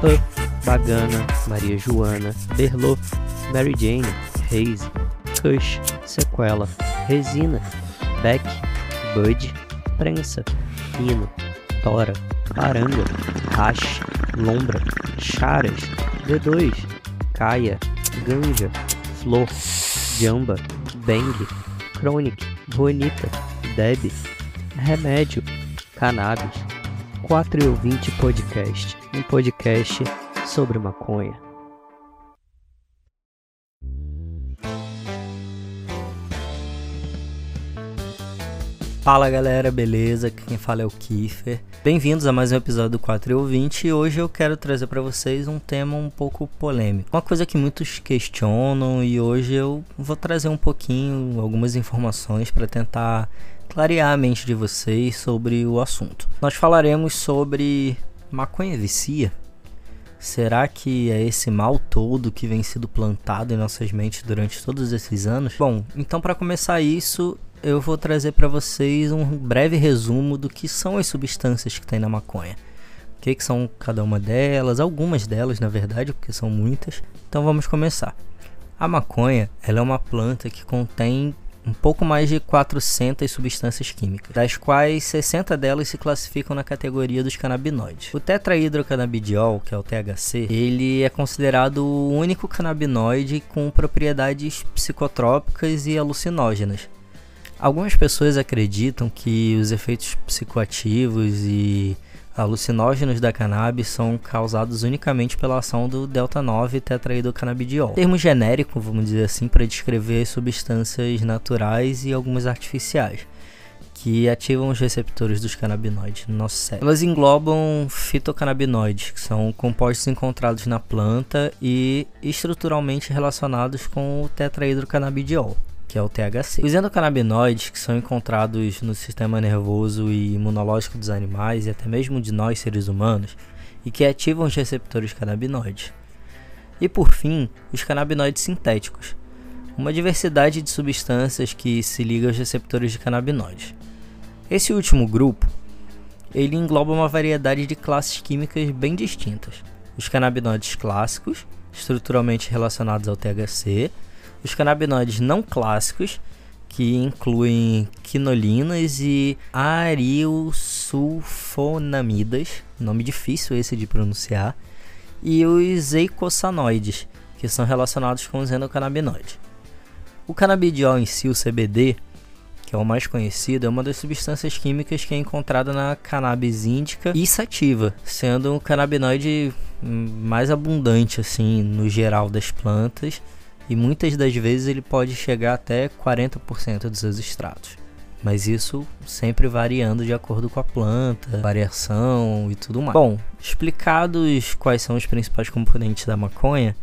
Puff, Bagana, Maria Joana, Berlot, Mary Jane, Haze, Kush, Sequela, Resina, Beck, Bud, Prensa, Hino, Tora, Paranga, Hash, Lombra, Charas, D2, Caia, Ganja, Flor, Jamba, Bang, Chronic, Bonita, Deb, Remédio, Cannabis, 4 e ouvinte podcast, um podcast sobre maconha. Fala galera, beleza? Quem fala é o Kiefer. Bem-vindos a mais um episódio do 4 e ouvinte e hoje eu quero trazer para vocês um tema um pouco polêmico. Uma coisa que muitos questionam e hoje eu vou trazer um pouquinho, algumas informações para tentar clarear a mente de vocês sobre o assunto. Nós falaremos sobre maconha vicia. Será que é esse mal todo que vem sido plantado em nossas mentes durante todos esses anos? Bom, então para começar isso, eu vou trazer para vocês um breve resumo do que são as substâncias que tem na maconha. O que, que são cada uma delas, algumas delas na verdade, porque são muitas. Então vamos começar. A maconha ela é uma planta que contém um pouco mais de 400 substâncias químicas, das quais 60 delas se classificam na categoria dos canabinoides. O tetrahidrocanabidiol, que é o THC, ele é considerado o único canabinoide com propriedades psicotrópicas e alucinógenas. Algumas pessoas acreditam que os efeitos psicoativos e alucinógenos da cannabis são causados unicamente pela ação do delta 9 tetrahidrocannabidiol. Termo genérico, vamos dizer assim, para descrever substâncias naturais e algumas artificiais que ativam os receptores dos canabinoides no nosso cérebro. Elas englobam fitocannabinoides, que são compostos encontrados na planta e estruturalmente relacionados com o tetrahidrocannabidiol que é o THC. Os endocannabinoides, que são encontrados no sistema nervoso e imunológico dos animais e até mesmo de nós seres humanos, e que ativam os receptores canabinoides. E por fim, os canabinoides sintéticos, uma diversidade de substâncias que se ligam aos receptores de canabinoides. Esse último grupo, ele engloba uma variedade de classes químicas bem distintas. Os canabinoides clássicos, estruturalmente relacionados ao THC, os canabinoides não clássicos, que incluem quinolinas e arilsulfonamidas, nome difícil esse de pronunciar, e os eicosanoides, que são relacionados com os endocannabinoides. O canabidiol em si, o CBD, que é o mais conhecido, é uma das substâncias químicas que é encontrada na cannabis índica e sativa, sendo o canabinoide mais abundante assim no geral das plantas e muitas das vezes ele pode chegar até 40% dos seus extratos. Mas isso sempre variando de acordo com a planta, variação e tudo mais. Bom, explicados quais são os principais componentes da maconha,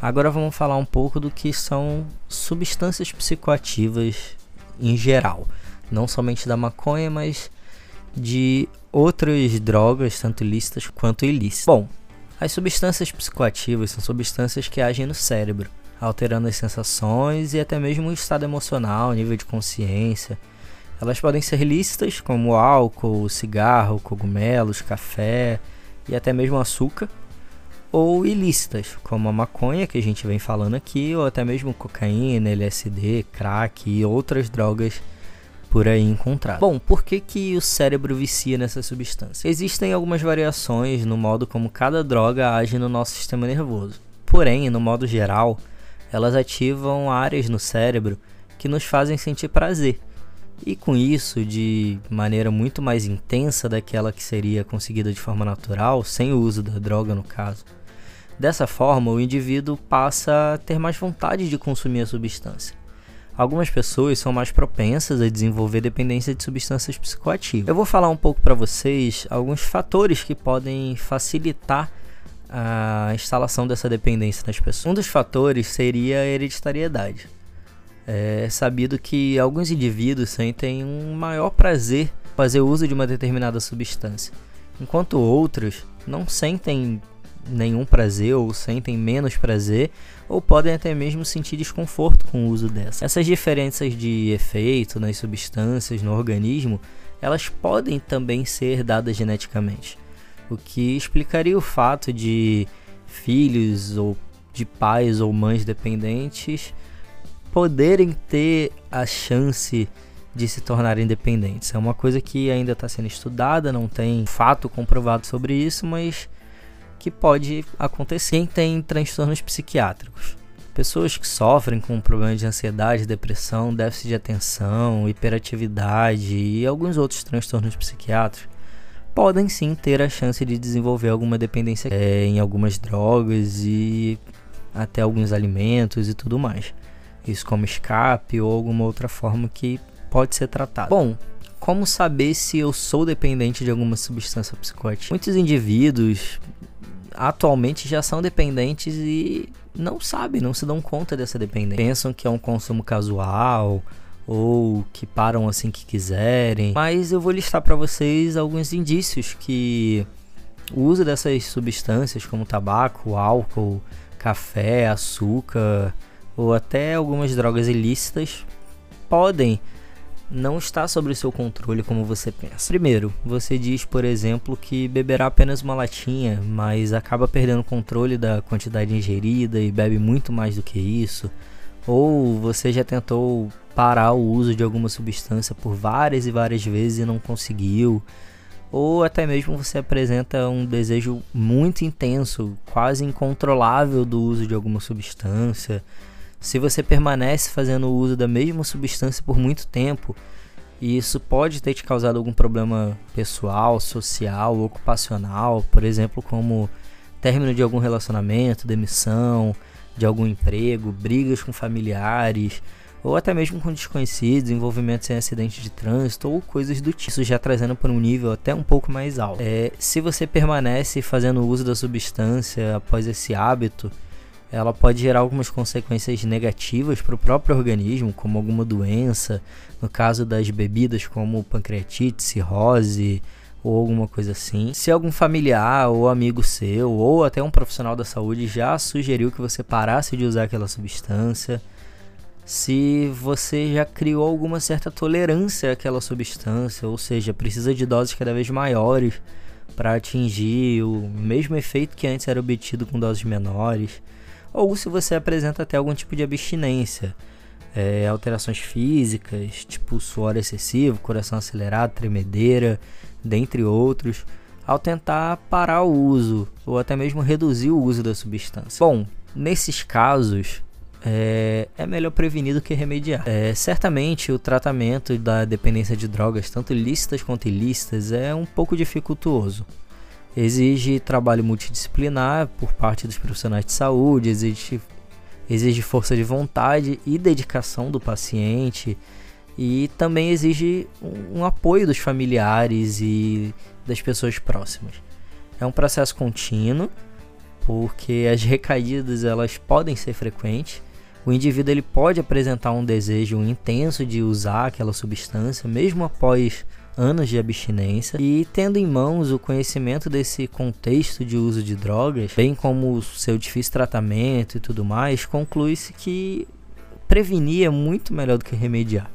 agora vamos falar um pouco do que são substâncias psicoativas em geral. Não somente da maconha, mas de outras drogas, tanto ilícitas quanto ilícitas. Bom, as substâncias psicoativas são substâncias que agem no cérebro alterando as sensações e até mesmo o estado emocional, nível de consciência. Elas podem ser lícitas, como álcool, cigarro, cogumelos, café e até mesmo açúcar, ou ilícitas, como a maconha que a gente vem falando aqui, ou até mesmo cocaína, LSD, crack e outras drogas por aí encontradas. Bom, por que, que o cérebro vicia nessa substância? Existem algumas variações no modo como cada droga age no nosso sistema nervoso. Porém, no modo geral, elas ativam áreas no cérebro que nos fazem sentir prazer. E com isso, de maneira muito mais intensa daquela que seria conseguida de forma natural, sem o uso da droga no caso. Dessa forma, o indivíduo passa a ter mais vontade de consumir a substância. Algumas pessoas são mais propensas a desenvolver dependência de substâncias psicoativas. Eu vou falar um pouco para vocês alguns fatores que podem facilitar a instalação dessa dependência nas pessoas. Um dos fatores seria a hereditariedade. É sabido que alguns indivíduos sentem um maior prazer fazer uso de uma determinada substância, enquanto outros não sentem nenhum prazer ou sentem menos prazer ou podem até mesmo sentir desconforto com o uso dessa. Essas diferenças de efeito nas substâncias no organismo, elas podem também ser dadas geneticamente. O que explicaria o fato de filhos ou de pais ou mães dependentes poderem ter a chance de se tornarem independentes. É uma coisa que ainda está sendo estudada, não tem fato comprovado sobre isso, mas que pode acontecer. Quem tem transtornos psiquiátricos? Pessoas que sofrem com problemas de ansiedade, depressão, déficit de atenção, hiperatividade e alguns outros transtornos psiquiátricos podem sim ter a chance de desenvolver alguma dependência é, em algumas drogas e até alguns alimentos e tudo mais. Isso como escape ou alguma outra forma que pode ser tratado. Bom, como saber se eu sou dependente de alguma substância psicótica? Muitos indivíduos atualmente já são dependentes e não sabem, não se dão conta dessa dependência. Pensam que é um consumo casual ou que param assim que quiserem. Mas eu vou listar para vocês alguns indícios que o uso dessas substâncias como tabaco, álcool, café, açúcar ou até algumas drogas ilícitas podem não estar sob o seu controle como você pensa. Primeiro, você diz, por exemplo, que beberá apenas uma latinha, mas acaba perdendo o controle da quantidade ingerida e bebe muito mais do que isso. Ou você já tentou parar o uso de alguma substância por várias e várias vezes e não conseguiu. Ou até mesmo você apresenta um desejo muito intenso, quase incontrolável do uso de alguma substância. Se você permanece fazendo o uso da mesma substância por muito tempo, isso pode ter te causado algum problema pessoal, social, ocupacional, por exemplo, como término de algum relacionamento, demissão de algum emprego, brigas com familiares, ou até mesmo com desconhecidos, envolvimentos em acidente de trânsito ou coisas do tipo. Isso já trazendo para um nível até um pouco mais alto. É, se você permanece fazendo uso da substância após esse hábito, ela pode gerar algumas consequências negativas para o próprio organismo, como alguma doença, no caso das bebidas como pancreatite, cirrose ou alguma coisa assim. Se algum familiar ou amigo seu ou até um profissional da saúde já sugeriu que você parasse de usar aquela substância, se você já criou alguma certa tolerância àquela substância, ou seja, precisa de doses cada vez maiores para atingir o mesmo efeito que antes era obtido com doses menores, ou se você apresenta até algum tipo de abstinência, é, alterações físicas, tipo suor excessivo, coração acelerado, tremedeira, dentre outros, ao tentar parar o uso ou até mesmo reduzir o uso da substância. Bom, nesses casos, é, é melhor prevenir do que remediar. É, certamente o tratamento da dependência de drogas, tanto lícitas quanto ilícitas, é um pouco dificultuoso. Exige trabalho multidisciplinar por parte dos profissionais de saúde, exige, exige força de vontade e dedicação do paciente e também exige um, um apoio dos familiares e das pessoas próximas. É um processo contínuo, porque as recaídas elas podem ser frequentes o indivíduo ele pode apresentar um desejo intenso de usar aquela substância, mesmo após anos de abstinência, e tendo em mãos o conhecimento desse contexto de uso de drogas, bem como o seu difícil tratamento e tudo mais, conclui-se que prevenir é muito melhor do que remediar.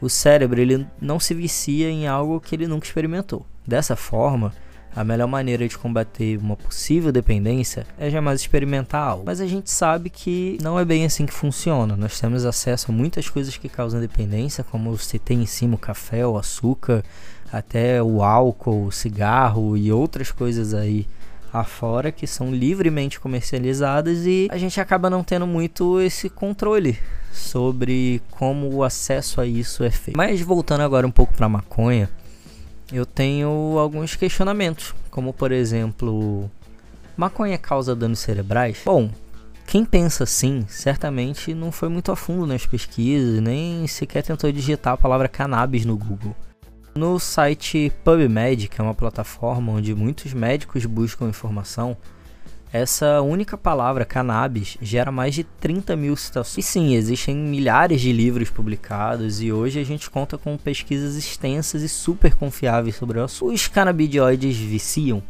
O cérebro ele não se vicia em algo que ele nunca experimentou. Dessa forma, a melhor maneira de combater uma possível dependência é jamais experimentar algo. Mas a gente sabe que não é bem assim que funciona. Nós temos acesso a muitas coisas que causam dependência, como você tem em cima o café, o açúcar, até o álcool, o cigarro e outras coisas aí afora que são livremente comercializadas e a gente acaba não tendo muito esse controle sobre como o acesso a isso é feito. Mas voltando agora um pouco para maconha, eu tenho alguns questionamentos, como por exemplo, maconha causa danos cerebrais? Bom, quem pensa assim, certamente não foi muito a fundo nas pesquisas, nem sequer tentou digitar a palavra cannabis no Google. No site PubMed, que é uma plataforma onde muitos médicos buscam informação, essa única palavra, cannabis, gera mais de 30 mil citações. E sim, existem milhares de livros publicados e hoje a gente conta com pesquisas extensas e super confiáveis sobre o assunto. Os canabidioides viciam?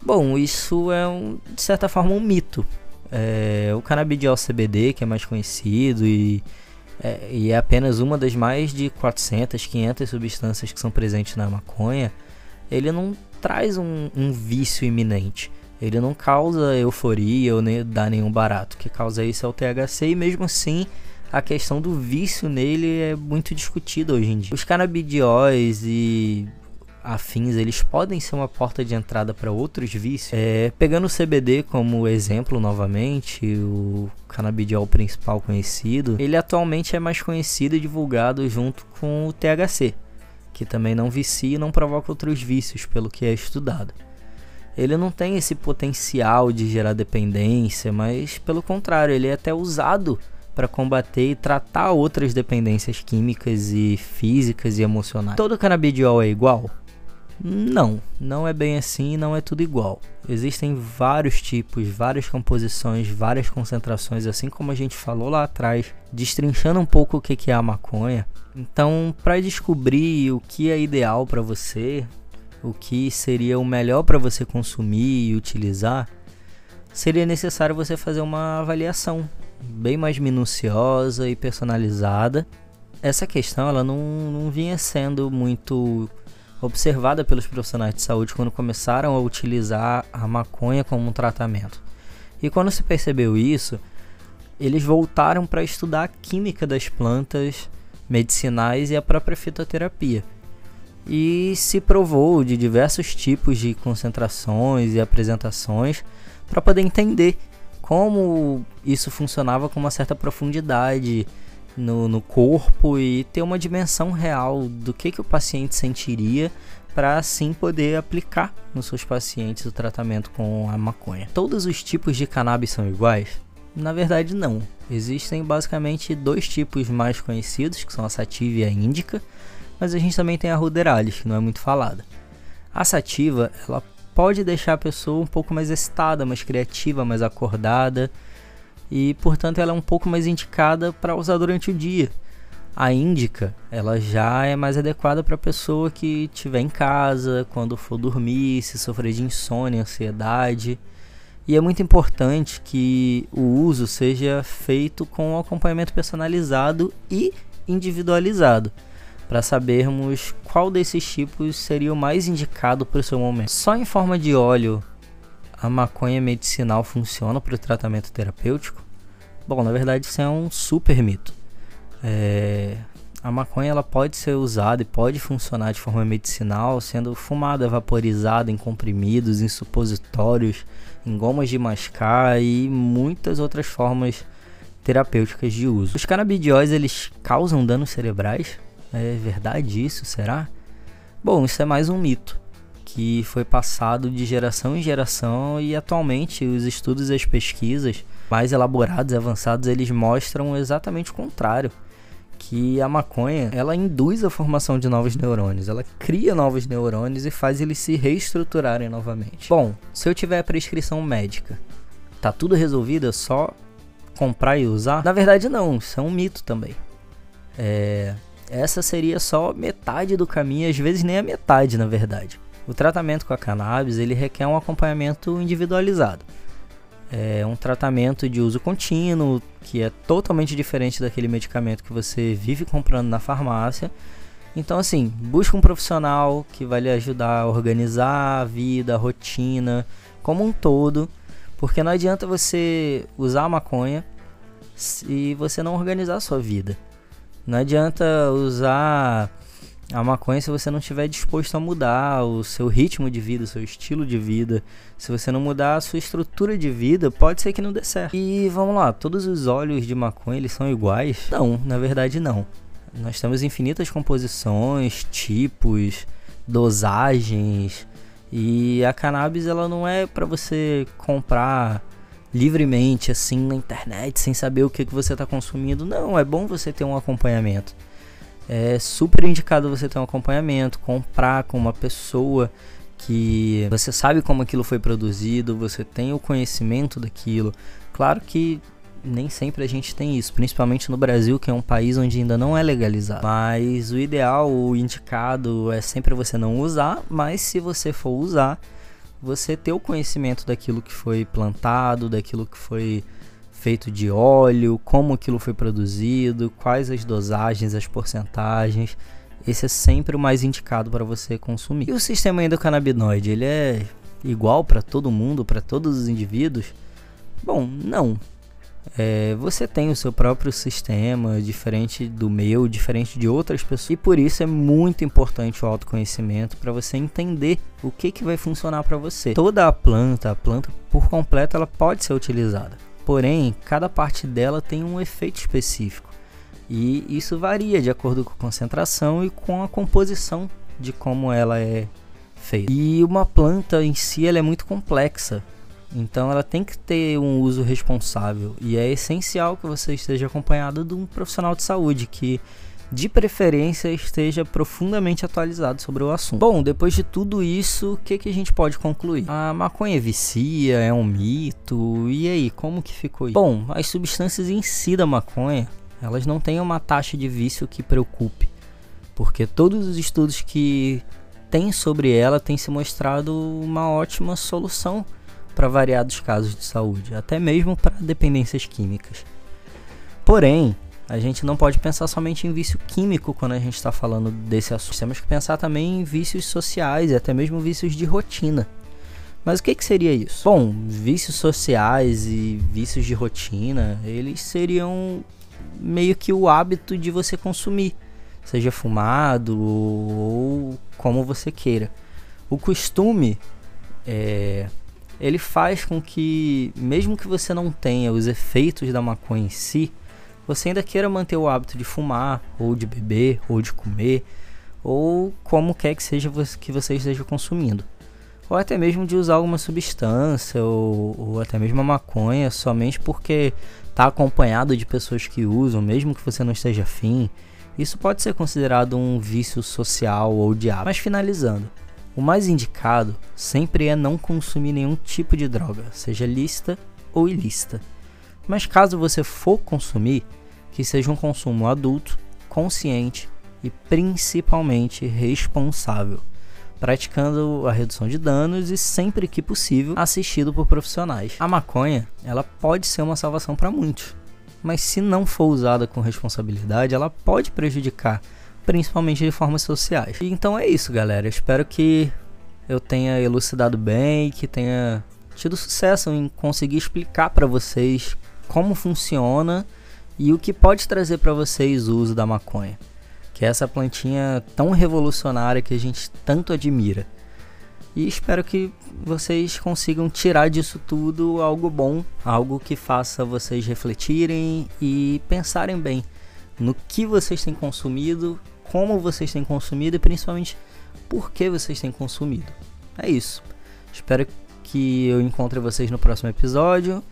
Bom, isso é um, de certa forma um mito. É, o canabidiol CBD, que é mais conhecido e é, e é apenas uma das mais de 400, 500 substâncias que são presentes na maconha, ele não traz um, um vício iminente. Ele não causa euforia ou nem dá nenhum barato. O que causa isso é o THC e mesmo assim a questão do vício nele é muito discutida hoje em dia. Os canabidióis e afins, eles podem ser uma porta de entrada para outros vícios. É, pegando o CBD como exemplo novamente, o canabidiol principal conhecido, ele atualmente é mais conhecido e divulgado junto com o THC, que também não vicia e não provoca outros vícios, pelo que é estudado. Ele não tem esse potencial de gerar dependência, mas pelo contrário, ele é até usado para combater e tratar outras dependências químicas e físicas e emocionais. Todo canabidiol é igual? Não, não é bem assim, não é tudo igual. Existem vários tipos, várias composições, várias concentrações, assim como a gente falou lá atrás, destrinchando um pouco o que é a maconha. Então, para descobrir o que é ideal para você, o que seria o melhor para você consumir e utilizar, seria necessário você fazer uma avaliação bem mais minuciosa e personalizada. Essa questão ela não, não vinha sendo muito observada pelos profissionais de saúde quando começaram a utilizar a maconha como um tratamento. E quando se percebeu isso, eles voltaram para estudar a química das plantas medicinais e a própria fitoterapia. E se provou de diversos tipos de concentrações e apresentações para poder entender como isso funcionava com uma certa profundidade no, no corpo e ter uma dimensão real do que, que o paciente sentiria para assim poder aplicar nos seus pacientes o tratamento com a maconha. Todos os tipos de cannabis são iguais? Na verdade, não. Existem basicamente dois tipos mais conhecidos, que são a sativa e a índica, mas a gente também tem a ruderalis, que não é muito falada. A sativa, ela pode deixar a pessoa um pouco mais excitada, mais criativa, mais acordada, e portanto ela é um pouco mais indicada para usar durante o dia. A índica, ela já é mais adequada para a pessoa que estiver em casa, quando for dormir, se sofrer de insônia, ansiedade. E é muito importante que o uso seja feito com um acompanhamento personalizado e individualizado, para sabermos qual desses tipos seria o mais indicado para o seu momento. Só em forma de óleo a maconha medicinal funciona para o tratamento terapêutico? Bom, na verdade isso é um super mito. É, a maconha ela pode ser usada e pode funcionar de forma medicinal, sendo fumada, vaporizada em comprimidos, em supositórios, em gomas de mascar e muitas outras formas terapêuticas de uso. Os canabidióis eles causam danos cerebrais? É verdade isso? Será? Bom, isso é mais um mito que foi passado de geração em geração e atualmente os estudos e as pesquisas mais elaborados e avançados eles mostram exatamente o contrário que a maconha ela induz a formação de novos neurônios, ela cria novos neurônios e faz eles se reestruturarem novamente. Bom, se eu tiver prescrição médica, tá tudo resolvido, é só comprar e usar? Na verdade não, isso é um mito também. É, essa seria só metade do caminho, às vezes nem a metade, na verdade. O tratamento com a cannabis ele requer um acompanhamento individualizado. É um tratamento de uso contínuo, que é totalmente diferente daquele medicamento que você vive comprando na farmácia. Então, assim, busca um profissional que vai lhe ajudar a organizar a vida, a rotina, como um todo, porque não adianta você usar a maconha se você não organizar a sua vida. Não adianta usar a maconha se você não estiver disposto a mudar o seu ritmo de vida, o seu estilo de vida. Se você não mudar a sua estrutura de vida, pode ser que não dê certo. E vamos lá, todos os óleos de maconha eles são iguais? Não, na verdade não. Nós temos infinitas composições, tipos, dosagens. E a cannabis ela não é para você comprar livremente assim na internet sem saber o que, que você está consumindo. Não, é bom você ter um acompanhamento é super indicado você ter um acompanhamento, comprar com uma pessoa que você sabe como aquilo foi produzido, você tem o conhecimento daquilo. Claro que nem sempre a gente tem isso, principalmente no Brasil, que é um país onde ainda não é legalizado. Mas o ideal, o indicado é sempre você não usar, mas se você for usar, você ter o conhecimento daquilo que foi plantado, daquilo que foi feito de óleo, como aquilo foi produzido, quais as dosagens, as porcentagens. esse é sempre o mais indicado para você consumir. E o sistema endocannabinoide, ele é igual para todo mundo, para todos os indivíduos? Bom, não. É, você tem o seu próprio sistema, diferente do meu, diferente de outras pessoas, e por isso é muito importante o autoconhecimento para você entender o que, que vai funcionar para você. Toda a planta, a planta por completo, ela pode ser utilizada, porém, cada parte dela tem um efeito específico. E isso varia de acordo com a concentração e com a composição de como ela é feita. E uma planta em si ela é muito complexa. Então ela tem que ter um uso responsável e é essencial que você esteja acompanhado de um profissional de saúde que de preferência esteja profundamente atualizado sobre o assunto. Bom, depois de tudo isso, o que, que a gente pode concluir? A maconha vicia, é um mito, e aí, como que ficou isso? Bom, as substâncias em si da maconha, elas não têm uma taxa de vício que preocupe, porque todos os estudos que tem sobre ela têm se mostrado uma ótima solução para variados casos de saúde, até mesmo para dependências químicas. Porém, a gente não pode pensar somente em vício químico quando a gente está falando desse assunto. Temos que pensar também em vícios sociais e até mesmo vícios de rotina. Mas o que, que seria isso? Bom, vícios sociais e vícios de rotina, eles seriam meio que o hábito de você consumir, seja fumado ou como você queira. O costume é, ele faz com que, mesmo que você não tenha os efeitos da maconha em si, você ainda queira manter o hábito de fumar, ou de beber, ou de comer, ou como quer que seja que você esteja consumindo. Ou até mesmo de usar alguma substância, ou, ou até mesmo a maconha, somente porque está acompanhado de pessoas que usam, mesmo que você não esteja afim. Isso pode ser considerado um vício social ou de hábito. Mas finalizando, o mais indicado sempre é não consumir nenhum tipo de droga, seja lícita ou ilícita. Mas caso você for consumir, que seja um consumo adulto, consciente e principalmente responsável, praticando a redução de danos e sempre que possível assistido por profissionais. A maconha, ela pode ser uma salvação para muitos, mas se não for usada com responsabilidade, ela pode prejudicar, principalmente de formas sociais. Então é isso, galera. Espero que eu tenha elucidado bem, que tenha tido sucesso em conseguir explicar para vocês como funciona e o que pode trazer para vocês o uso da maconha, que é essa plantinha tão revolucionária que a gente tanto admira. E espero que vocês consigam tirar disso tudo algo bom, algo que faça vocês refletirem e pensarem bem no que vocês têm consumido, como vocês têm consumido e principalmente por que vocês têm consumido. É isso. Espero que eu encontre vocês no próximo episódio.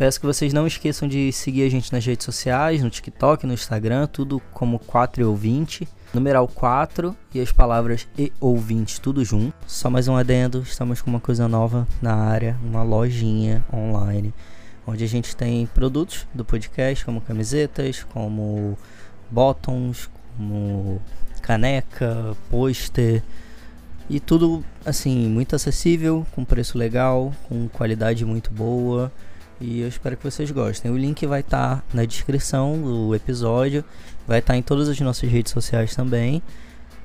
Peço que vocês não esqueçam de seguir a gente nas redes sociais, no TikTok, no Instagram, tudo como 4 e ouvinte numeral 4 e as palavras e ouvintes tudo junto. Só mais um adendo, estamos com uma coisa nova na área, uma lojinha online, onde a gente tem produtos do podcast, como camisetas, como bottoms, como caneca, pôster e tudo assim muito acessível, com preço legal, com qualidade muito boa. E eu espero que vocês gostem. O link vai estar tá na descrição do episódio, vai estar tá em todas as nossas redes sociais também.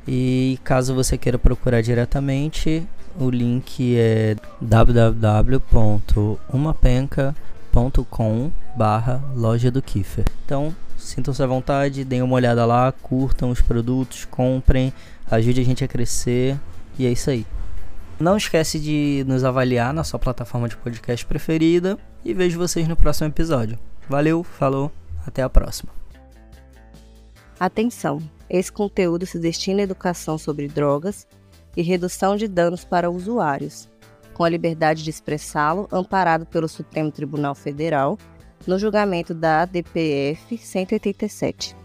E caso você queira procurar diretamente, o link é www.umapenca.com barra loja do Kiffer. Então, sintam-se à vontade, deem uma olhada lá, curtam os produtos, comprem, ajude a gente a crescer. E é isso aí. Não esquece de nos avaliar na sua plataforma de podcast preferida e vejo vocês no próximo episódio. Valeu, falou, até a próxima. Atenção! Esse conteúdo se destina à educação sobre drogas e redução de danos para usuários, com a liberdade de expressá-lo amparado pelo Supremo Tribunal Federal no julgamento da ADPF 187.